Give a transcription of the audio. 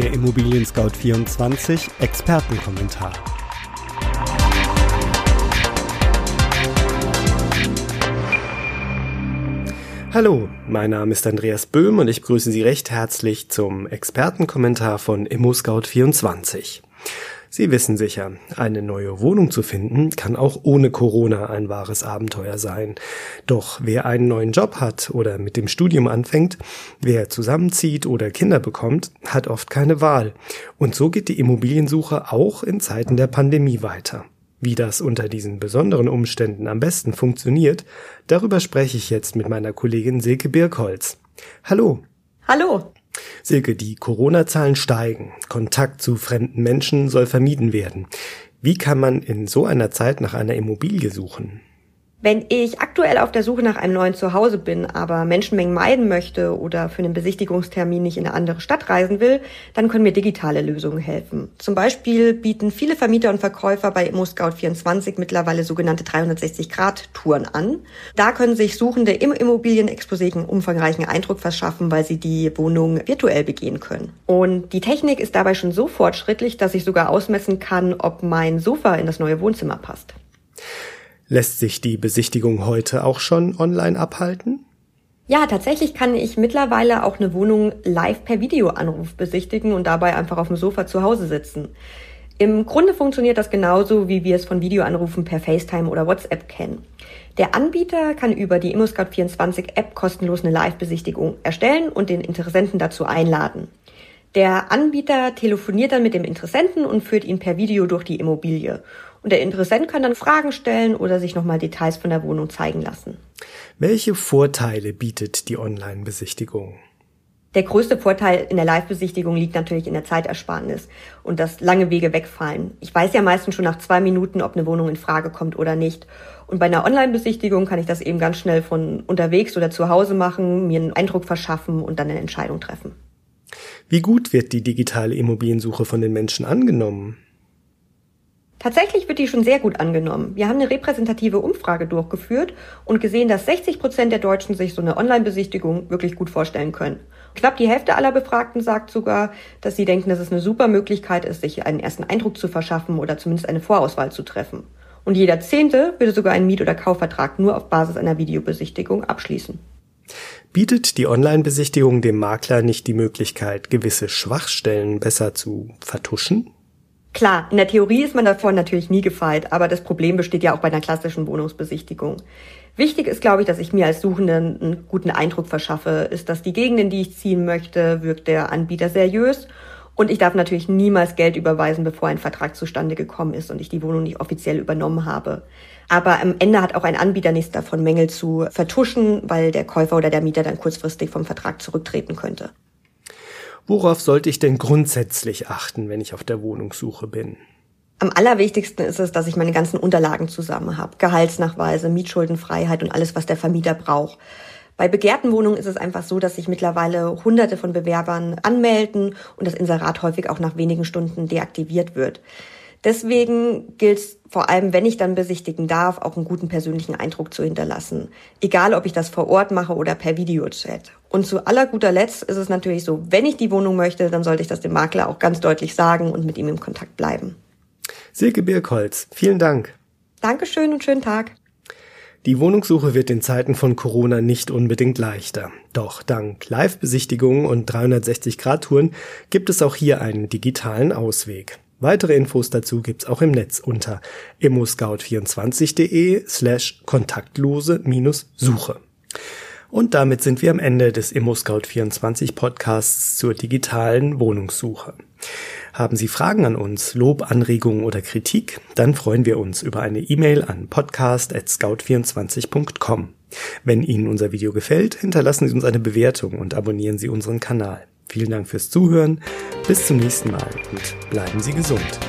Der Immobilien Scout 24 Expertenkommentar. Hallo, mein Name ist Andreas Böhm und ich grüße Sie recht herzlich zum Expertenkommentar von ImmoScout24. Sie wissen sicher, eine neue Wohnung zu finden kann auch ohne Corona ein wahres Abenteuer sein. Doch wer einen neuen Job hat oder mit dem Studium anfängt, wer zusammenzieht oder Kinder bekommt, hat oft keine Wahl. Und so geht die Immobiliensuche auch in Zeiten der Pandemie weiter. Wie das unter diesen besonderen Umständen am besten funktioniert, darüber spreche ich jetzt mit meiner Kollegin Silke Birkholz. Hallo. Hallo. Silke, die Corona-Zahlen steigen. Kontakt zu fremden Menschen soll vermieden werden. Wie kann man in so einer Zeit nach einer Immobilie suchen? Wenn ich aktuell auf der Suche nach einem neuen Zuhause bin, aber Menschenmengen meiden möchte oder für einen Besichtigungstermin nicht in eine andere Stadt reisen will, dann können mir digitale Lösungen helfen. Zum Beispiel bieten viele Vermieter und Verkäufer bei ImmoScout24 mittlerweile sogenannte 360-Grad-Touren an. Da können sich Suchende im Immobilienexposé einen umfangreichen Eindruck verschaffen, weil sie die Wohnung virtuell begehen können. Und die Technik ist dabei schon so fortschrittlich, dass ich sogar ausmessen kann, ob mein Sofa in das neue Wohnzimmer passt. Lässt sich die Besichtigung heute auch schon online abhalten? Ja, tatsächlich kann ich mittlerweile auch eine Wohnung live per Videoanruf besichtigen und dabei einfach auf dem Sofa zu Hause sitzen. Im Grunde funktioniert das genauso, wie wir es von Videoanrufen per FaceTime oder WhatsApp kennen. Der Anbieter kann über die ImmoScout24 App kostenlos eine Live-Besichtigung erstellen und den Interessenten dazu einladen. Der Anbieter telefoniert dann mit dem Interessenten und führt ihn per Video durch die Immobilie. Und der Interessent kann dann Fragen stellen oder sich nochmal Details von der Wohnung zeigen lassen. Welche Vorteile bietet die Online-Besichtigung? Der größte Vorteil in der Live-Besichtigung liegt natürlich in der Zeitersparnis und dass lange Wege wegfallen. Ich weiß ja meistens schon nach zwei Minuten, ob eine Wohnung in Frage kommt oder nicht. Und bei einer Online-Besichtigung kann ich das eben ganz schnell von unterwegs oder zu Hause machen, mir einen Eindruck verschaffen und dann eine Entscheidung treffen. Wie gut wird die digitale Immobiliensuche von den Menschen angenommen? Tatsächlich wird die schon sehr gut angenommen. Wir haben eine repräsentative Umfrage durchgeführt und gesehen, dass 60 Prozent der Deutschen sich so eine Online-Besichtigung wirklich gut vorstellen können. Knapp die Hälfte aller Befragten sagt sogar, dass sie denken, dass es eine super Möglichkeit ist, sich einen ersten Eindruck zu verschaffen oder zumindest eine Vorauswahl zu treffen. Und jeder Zehnte würde sogar einen Miet- oder Kaufvertrag nur auf Basis einer Videobesichtigung abschließen. Bietet die Online-Besichtigung dem Makler nicht die Möglichkeit, gewisse Schwachstellen besser zu vertuschen? Klar, in der Theorie ist man davon natürlich nie gefeit, aber das Problem besteht ja auch bei einer klassischen Wohnungsbesichtigung. Wichtig ist, glaube ich, dass ich mir als Suchende einen guten Eindruck verschaffe. Ist das die Gegend, in die ich ziehen möchte? Wirkt der Anbieter seriös? Und ich darf natürlich niemals Geld überweisen, bevor ein Vertrag zustande gekommen ist und ich die Wohnung nicht offiziell übernommen habe. Aber am Ende hat auch ein Anbieter nichts davon, Mängel zu vertuschen, weil der Käufer oder der Mieter dann kurzfristig vom Vertrag zurücktreten könnte. Worauf sollte ich denn grundsätzlich achten, wenn ich auf der Wohnungssuche bin? Am allerwichtigsten ist es, dass ich meine ganzen Unterlagen zusammen habe. Gehaltsnachweise, Mietschuldenfreiheit und alles, was der Vermieter braucht. Bei begehrten Wohnungen ist es einfach so, dass sich mittlerweile hunderte von Bewerbern anmelden und das Inserat häufig auch nach wenigen Stunden deaktiviert wird. Deswegen gilt es vor allem, wenn ich dann besichtigen darf, auch einen guten persönlichen Eindruck zu hinterlassen. Egal, ob ich das vor Ort mache oder per Videochat. Und zu aller guter Letzt ist es natürlich so, wenn ich die Wohnung möchte, dann sollte ich das dem Makler auch ganz deutlich sagen und mit ihm im Kontakt bleiben. Silke Birkholz, vielen Dank. Dankeschön und schönen Tag. Die Wohnungssuche wird in Zeiten von Corona nicht unbedingt leichter. Doch dank Live-Besichtigungen und 360-Grad-Touren gibt es auch hier einen digitalen Ausweg. Weitere Infos dazu gibt's auch im Netz unter immoscout24.de slash kontaktlose-suche. Und damit sind wir am Ende des ImmoScout24 Podcasts zur digitalen Wohnungssuche. Haben Sie Fragen an uns, Lob, Anregungen oder Kritik? Dann freuen wir uns über eine E-Mail an podcast.scout24.com. Wenn Ihnen unser Video gefällt, hinterlassen Sie uns eine Bewertung und abonnieren Sie unseren Kanal. Vielen Dank fürs Zuhören, bis zum nächsten Mal und bleiben Sie gesund.